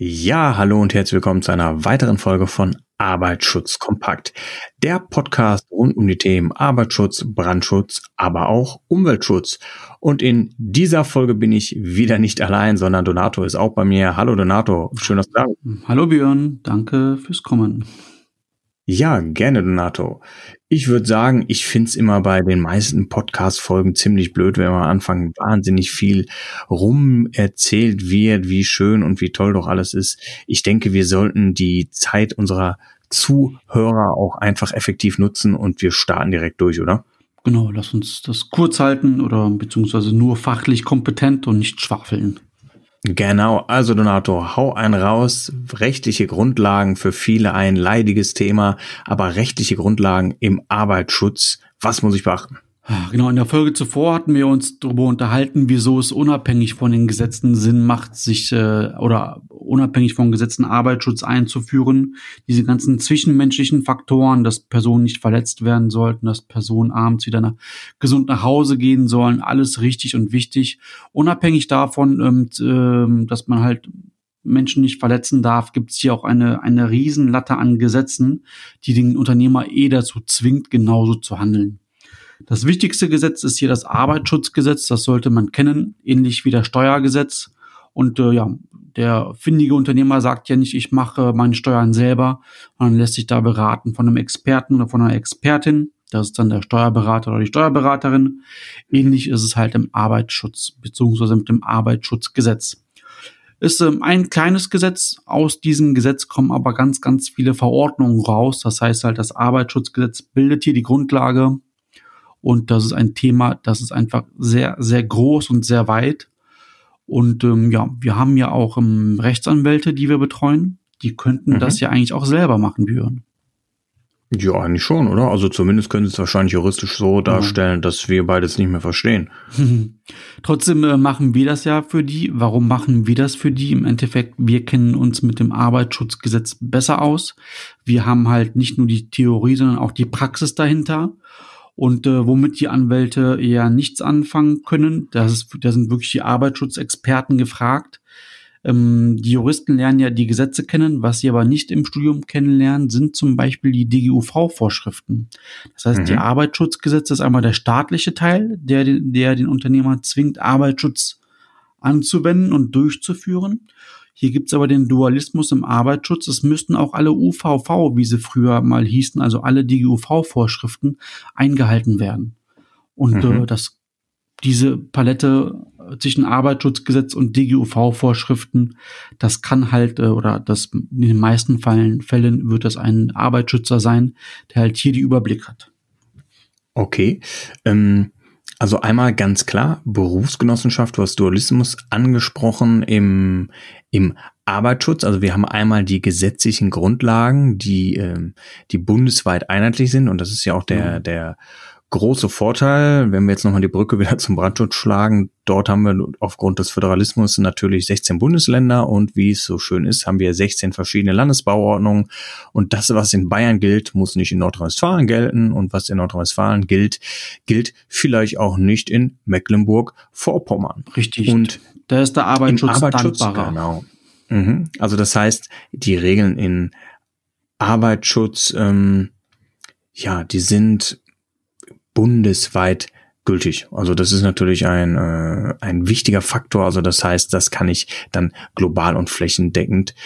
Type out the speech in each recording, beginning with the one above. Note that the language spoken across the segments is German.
Ja, hallo und herzlich willkommen zu einer weiteren Folge von Arbeitsschutz kompakt. Der Podcast rund um die Themen Arbeitsschutz, Brandschutz, aber auch Umweltschutz. Und in dieser Folge bin ich wieder nicht allein, sondern Donato ist auch bei mir. Hallo Donato, schön, dass du da bist. Hallo Björn, danke fürs Kommen. Ja, gerne, Donato. Ich würde sagen, ich find's immer bei den meisten Podcast-Folgen ziemlich blöd, wenn man am Anfang wahnsinnig viel rum erzählt wird, wie schön und wie toll doch alles ist. Ich denke, wir sollten die Zeit unserer Zuhörer auch einfach effektiv nutzen und wir starten direkt durch, oder? Genau, lass uns das kurz halten oder beziehungsweise nur fachlich kompetent und nicht schwafeln. Genau, also Donato, hau einen raus. Rechtliche Grundlagen für viele ein leidiges Thema, aber rechtliche Grundlagen im Arbeitsschutz. Was muss ich beachten? Genau, in der Folge zuvor hatten wir uns darüber unterhalten, wieso es unabhängig von den Gesetzen Sinn macht, sich äh, oder unabhängig von Gesetzen Arbeitsschutz einzuführen. Diese ganzen zwischenmenschlichen Faktoren, dass Personen nicht verletzt werden sollten, dass Personen abends wieder nach, gesund nach Hause gehen sollen, alles richtig und wichtig. Unabhängig davon, ähm, ähm dass man halt Menschen nicht verletzen darf, gibt es hier auch eine, eine Riesenlatte an Gesetzen, die den Unternehmer eh dazu zwingt, genauso zu handeln. Das wichtigste Gesetz ist hier das Arbeitsschutzgesetz. Das sollte man kennen, ähnlich wie das Steuergesetz. Und äh, ja, der findige Unternehmer sagt ja nicht, ich mache meine Steuern selber, sondern lässt sich da beraten von einem Experten oder von einer Expertin. Das ist dann der Steuerberater oder die Steuerberaterin. Ähnlich ist es halt im Arbeitsschutz beziehungsweise mit dem Arbeitsschutzgesetz. Ist ähm, ein kleines Gesetz. Aus diesem Gesetz kommen aber ganz, ganz viele Verordnungen raus. Das heißt halt, das Arbeitsschutzgesetz bildet hier die Grundlage und das ist ein Thema, das ist einfach sehr, sehr groß und sehr weit. Und ähm, ja, wir haben ja auch ähm, Rechtsanwälte, die wir betreuen. Die könnten mhm. das ja eigentlich auch selber machen, Björn. Ja, eigentlich schon, oder? Also zumindest können sie es wahrscheinlich juristisch so darstellen, ja. dass wir beides nicht mehr verstehen. Trotzdem äh, machen wir das ja für die. Warum machen wir das für die? Im Endeffekt, wir kennen uns mit dem Arbeitsschutzgesetz besser aus. Wir haben halt nicht nur die Theorie, sondern auch die Praxis dahinter und äh, womit die Anwälte eher nichts anfangen können. Das ist, da sind wirklich die Arbeitsschutzexperten gefragt. Ähm, die Juristen lernen ja die Gesetze kennen, was sie aber nicht im Studium kennenlernen, sind zum Beispiel die DGUV-Vorschriften. Das heißt, mhm. die Arbeitsschutzgesetze ist einmal der staatliche Teil, der, der den Unternehmer zwingt, Arbeitsschutz anzuwenden und durchzuführen. Hier gibt's aber den Dualismus im Arbeitsschutz. Es müssten auch alle UVV, wie sie früher mal hießen, also alle DGUV-Vorschriften eingehalten werden. Und mhm. äh, das, diese Palette zwischen Arbeitsschutzgesetz und DGUV-Vorschriften, das kann halt, äh, oder das in den meisten Fällen, Fällen wird das ein Arbeitsschützer sein, der halt hier die Überblick hat. Okay. Ähm also einmal ganz klar, Berufsgenossenschaft, du hast Dualismus angesprochen im, im Arbeitsschutz. Also wir haben einmal die gesetzlichen Grundlagen, die, ähm, die bundesweit einheitlich sind. Und das ist ja auch der, der große Vorteil, wenn wir jetzt nochmal die Brücke wieder zum Brandschutz schlagen, dort haben wir aufgrund des Föderalismus natürlich 16 Bundesländer und wie es so schön ist, haben wir 16 verschiedene Landesbauordnungen und das, was in Bayern gilt, muss nicht in Nordrhein-Westfalen gelten und was in Nordrhein-Westfalen gilt, gilt vielleicht auch nicht in Mecklenburg-Vorpommern. Richtig. Und da ist der Arbeitsschutz, Arbeitsschutz dankbarer. Genau. Mhm. Also das heißt, die Regeln in Arbeitsschutz, ähm, ja, die sind bundesweit gültig. Also das ist natürlich ein, äh, ein wichtiger Faktor. Also das heißt, das kann ich dann global und flächendeckend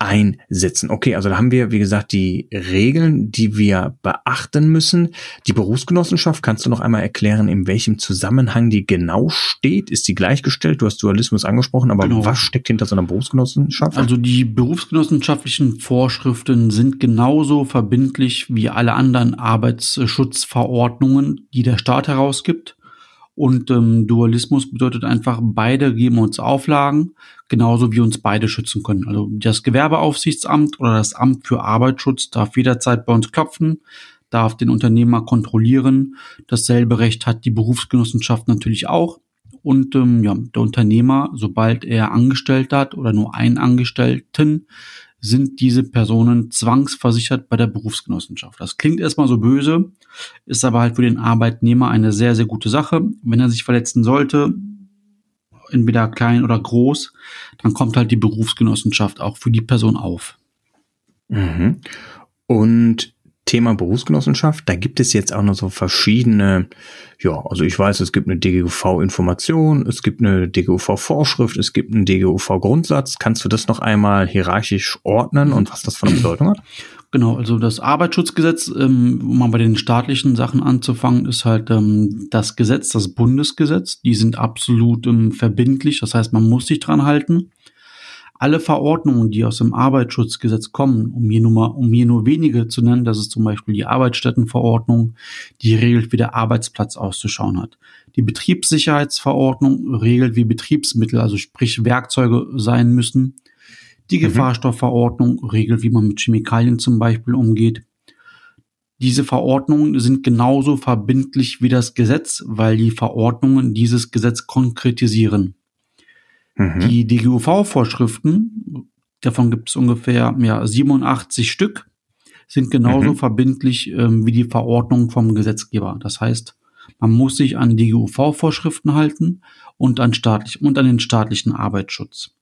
einsetzen. Okay, also da haben wir, wie gesagt, die Regeln, die wir beachten müssen. Die Berufsgenossenschaft, kannst du noch einmal erklären, in welchem Zusammenhang die genau steht? Ist die gleichgestellt? Du hast Dualismus angesprochen, aber genau. was steckt hinter so einer Berufsgenossenschaft? Also die berufsgenossenschaftlichen Vorschriften sind genauso verbindlich wie alle anderen Arbeitsschutzverordnungen, die der Staat herausgibt. Und ähm, Dualismus bedeutet einfach, beide geben uns Auflagen, genauso wie uns beide schützen können. Also das Gewerbeaufsichtsamt oder das Amt für Arbeitsschutz darf jederzeit bei uns klopfen, darf den Unternehmer kontrollieren. Dasselbe Recht hat die Berufsgenossenschaft natürlich auch. Und ähm, ja, der Unternehmer, sobald er Angestellte hat oder nur einen Angestellten, sind diese Personen zwangsversichert bei der Berufsgenossenschaft. Das klingt erstmal so böse, ist aber halt für den Arbeitnehmer eine sehr, sehr gute Sache. Wenn er sich verletzen sollte, entweder klein oder groß, dann kommt halt die Berufsgenossenschaft auch für die Person auf. Mhm. Und Thema Berufsgenossenschaft, da gibt es jetzt auch noch so verschiedene, ja, also ich weiß, es gibt eine DGUV-Information, es gibt eine DGUV-Vorschrift, es gibt einen DGUV-Grundsatz. Kannst du das noch einmal hierarchisch ordnen und was das von Bedeutung hat? Genau, also das Arbeitsschutzgesetz, ähm, um mal bei den staatlichen Sachen anzufangen, ist halt ähm, das Gesetz, das Bundesgesetz. Die sind absolut ähm, verbindlich, das heißt, man muss sich dran halten alle Verordnungen, die aus dem Arbeitsschutzgesetz kommen, um hier nur mal, um hier nur wenige zu nennen, das ist zum Beispiel die Arbeitsstättenverordnung, die regelt, wie der Arbeitsplatz auszuschauen hat. Die Betriebssicherheitsverordnung regelt, wie Betriebsmittel, also sprich Werkzeuge sein müssen. Die mhm. Gefahrstoffverordnung regelt, wie man mit Chemikalien zum Beispiel umgeht. Diese Verordnungen sind genauso verbindlich wie das Gesetz, weil die Verordnungen dieses Gesetz konkretisieren. Mhm. Die DGUV-Vorschriften, davon gibt es ungefähr ja, 87 Stück, sind genauso mhm. verbindlich ähm, wie die Verordnung vom Gesetzgeber. Das heißt, man muss sich an DGUV-Vorschriften halten und an, staatlich, und an den staatlichen Arbeitsschutz.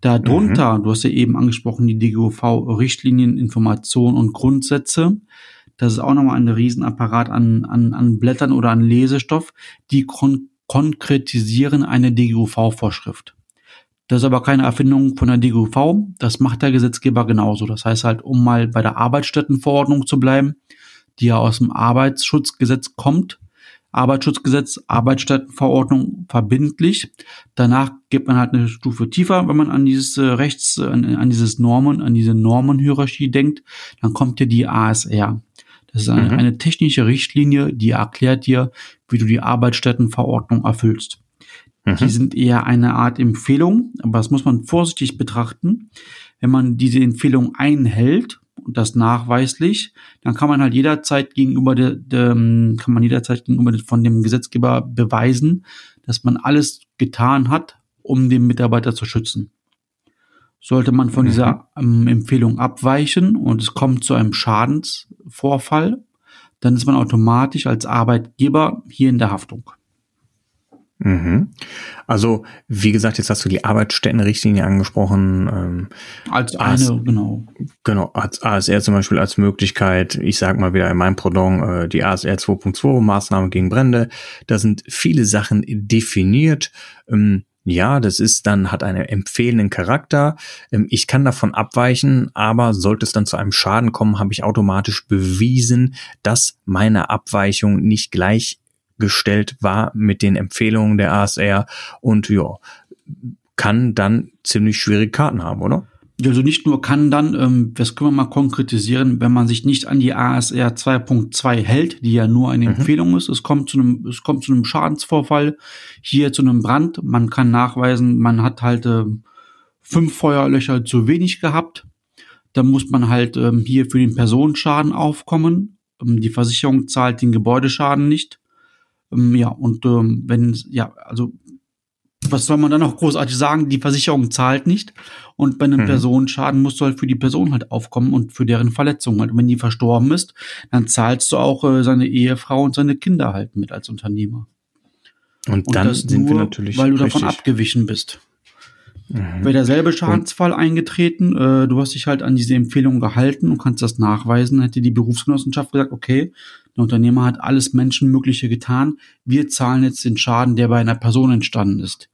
Darunter, mhm. du hast ja eben angesprochen, die DGUV-Richtlinien, Informationen und Grundsätze. Das ist auch nochmal ein Riesenapparat an, an, an Blättern oder an Lesestoff, die kon konkretisieren eine DGUV-Vorschrift. Das ist aber keine Erfindung von der DGUV. Das macht der Gesetzgeber genauso. Das heißt halt, um mal bei der Arbeitsstättenverordnung zu bleiben, die ja aus dem Arbeitsschutzgesetz kommt. Arbeitsschutzgesetz, Arbeitsstättenverordnung verbindlich. Danach geht man halt eine Stufe tiefer, wenn man an dieses äh, Rechts, an, an dieses Normen, an diese Normenhierarchie denkt. Dann kommt ja die ASR. Das ist eine, mhm. eine technische Richtlinie, die erklärt dir, wie du die Arbeitsstättenverordnung erfüllst. Mhm. Die sind eher eine Art Empfehlung, aber das muss man vorsichtig betrachten. Wenn man diese Empfehlung einhält und das nachweislich, dann kann man halt jederzeit gegenüber der, der kann man jederzeit gegenüber von dem Gesetzgeber beweisen, dass man alles getan hat, um den Mitarbeiter zu schützen. Sollte man von mhm. dieser ähm, Empfehlung abweichen und es kommt zu einem Schadensvorfall, dann ist man automatisch als Arbeitgeber hier in der Haftung. Mhm. Also, wie gesagt, jetzt hast du die Arbeitsstättenrichtlinie angesprochen. Ähm, als eine, AS, genau. Genau, als ASR zum Beispiel als Möglichkeit, ich sag mal wieder in meinem Pendant, äh, die ASR 2.2, Maßnahme gegen Brände. Da sind viele Sachen definiert. Ähm, ja, das ist dann, hat einen empfehlenden Charakter. Ähm, ich kann davon abweichen, aber sollte es dann zu einem Schaden kommen, habe ich automatisch bewiesen, dass meine Abweichung nicht gleich gestellt war mit den Empfehlungen der ASR und ja, kann dann ziemlich schwierige Karten haben, oder? Also nicht nur kann dann, ähm, das können wir mal konkretisieren, wenn man sich nicht an die ASR 2.2 hält, die ja nur eine mhm. Empfehlung ist, es kommt zu einem, es kommt zu einem Schadensvorfall, hier zu einem Brand, man kann nachweisen, man hat halt äh, fünf Feuerlöcher zu wenig gehabt, dann muss man halt ähm, hier für den Personenschaden aufkommen, ähm, die Versicherung zahlt den Gebäudeschaden nicht, ähm, ja, und ähm, wenn, ja, also was soll man dann noch großartig sagen? Die Versicherung zahlt nicht. Und bei einem mhm. Personenschaden musst du halt für die Person halt aufkommen und für deren Verletzung halt. Und wenn die verstorben ist, dann zahlst du auch äh, seine Ehefrau und seine Kinder halt mit als Unternehmer. Und, und dann sind nur, wir natürlich. Weil du davon abgewichen bist. Mhm. Wäre derselbe Schadensfall eingetreten, äh, du hast dich halt an diese Empfehlung gehalten und kannst das nachweisen, hätte die Berufsgenossenschaft gesagt, okay, der Unternehmer hat alles Menschenmögliche getan, wir zahlen jetzt den Schaden, der bei einer Person entstanden ist.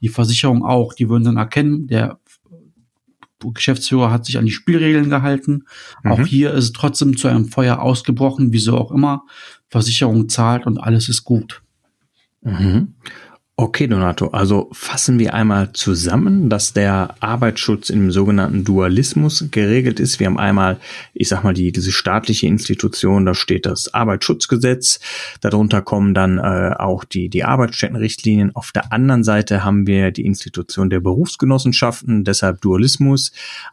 Die Versicherung auch, die würden dann erkennen, der Geschäftsführer hat sich an die Spielregeln gehalten. Mhm. Auch hier ist es trotzdem zu einem Feuer ausgebrochen, wieso auch immer. Versicherung zahlt und alles ist gut. Mhm. Okay, Donato, also fassen wir einmal zusammen, dass der Arbeitsschutz im sogenannten Dualismus geregelt ist. Wir haben einmal, ich sag mal, die, diese staatliche Institution, da steht das Arbeitsschutzgesetz, darunter kommen dann äh, auch die, die Arbeitsstättenrichtlinien. Auf der anderen Seite haben wir die Institution der Berufsgenossenschaften, deshalb Dualismus.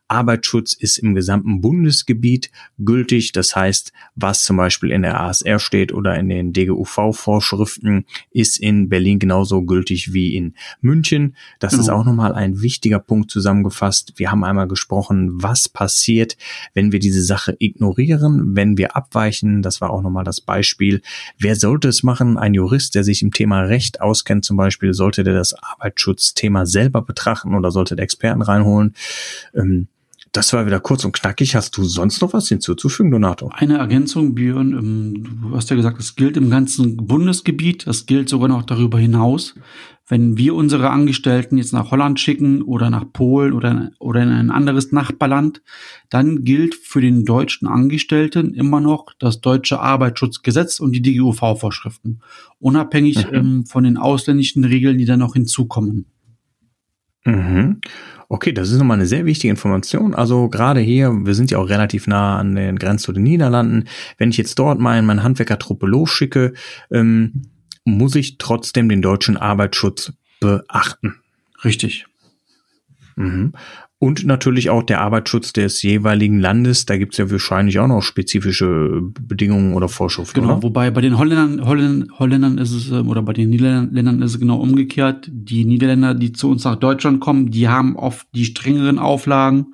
Arbeitsschutz ist im gesamten Bundesgebiet gültig, das heißt, was zum Beispiel in der ASR steht oder in den DGUV-Vorschriften, ist in Berlin genauso gültig gültig wie in München. Das genau. ist auch nochmal ein wichtiger Punkt zusammengefasst. Wir haben einmal gesprochen, was passiert, wenn wir diese Sache ignorieren, wenn wir abweichen. Das war auch nochmal das Beispiel. Wer sollte es machen? Ein Jurist, der sich im Thema Recht auskennt zum Beispiel, sollte der das Arbeitsschutzthema selber betrachten oder sollte der Experten reinholen? Ähm, das war wieder kurz und knackig. Hast du sonst noch was hinzuzufügen, Donato? Eine Ergänzung, Björn. Du hast ja gesagt, es gilt im ganzen Bundesgebiet. Das gilt sogar noch darüber hinaus. Wenn wir unsere Angestellten jetzt nach Holland schicken oder nach Polen oder, oder in ein anderes Nachbarland, dann gilt für den deutschen Angestellten immer noch das deutsche Arbeitsschutzgesetz und die DGUV-Vorschriften. Unabhängig mhm. ähm, von den ausländischen Regeln, die dann noch hinzukommen. Mhm. Okay, das ist nochmal eine sehr wichtige Information. Also gerade hier, wir sind ja auch relativ nah an den Grenzen zu den Niederlanden. Wenn ich jetzt dort mein, meine Handwerkertruppe losschicke, ähm, muss ich trotzdem den deutschen Arbeitsschutz beachten. Richtig. Mhm. Und natürlich auch der Arbeitsschutz des jeweiligen Landes. Da gibt es ja wahrscheinlich auch noch spezifische Bedingungen oder Vorschriften. Genau, oder? wobei bei den Holländern, Holländern, Holländern ist es, ähm, oder bei den Niederländern ist es genau umgekehrt. Die Niederländer, die zu uns nach Deutschland kommen, die haben oft die strengeren Auflagen.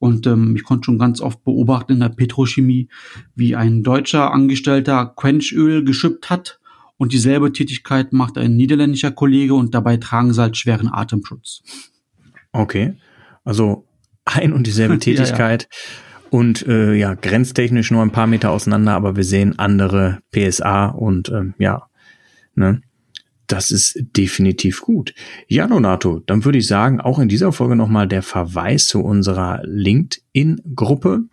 Und ähm, ich konnte schon ganz oft beobachten in der Petrochemie, wie ein deutscher Angestellter Quenchöl geschippt hat. Und dieselbe Tätigkeit macht ein niederländischer Kollege und dabei tragen sie halt schweren Atemschutz. Okay. Also ein und dieselbe Tätigkeit. ja, ja. Und äh, ja, grenztechnisch nur ein paar Meter auseinander, aber wir sehen andere PSA und ähm, ja, ne? Das ist definitiv gut. Ja, Donato, dann würde ich sagen, auch in dieser Folge nochmal der Verweis zu unserer LinkedIn-Gruppe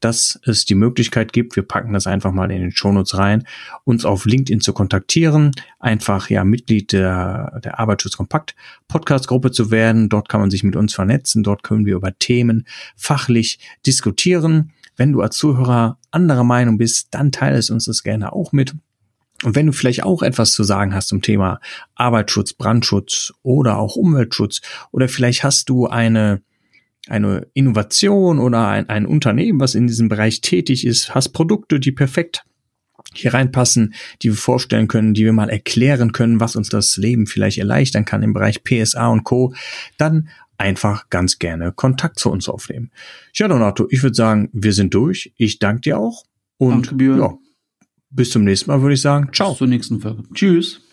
dass es die Möglichkeit gibt, wir packen das einfach mal in den Shownotes rein, uns auf LinkedIn zu kontaktieren, einfach ja Mitglied der, der Arbeitsschutzkompakt Podcast Gruppe zu werden. Dort kann man sich mit uns vernetzen, dort können wir über Themen fachlich diskutieren. Wenn du als Zuhörer anderer Meinung bist, dann teile es uns das gerne auch mit. Und wenn du vielleicht auch etwas zu sagen hast zum Thema Arbeitsschutz, Brandschutz oder auch Umweltschutz oder vielleicht hast du eine eine Innovation oder ein, ein Unternehmen, was in diesem Bereich tätig ist, hast Produkte, die perfekt hier reinpassen, die wir vorstellen können, die wir mal erklären können, was uns das Leben vielleicht erleichtern kann im Bereich PSA und Co., dann einfach ganz gerne Kontakt zu uns aufnehmen. Ja, Donato, ich würde sagen, wir sind durch. Ich danke dir auch. Und danke. Ja, bis zum nächsten Mal würde ich sagen. Ciao. Bis zur nächsten Folge. Tschüss.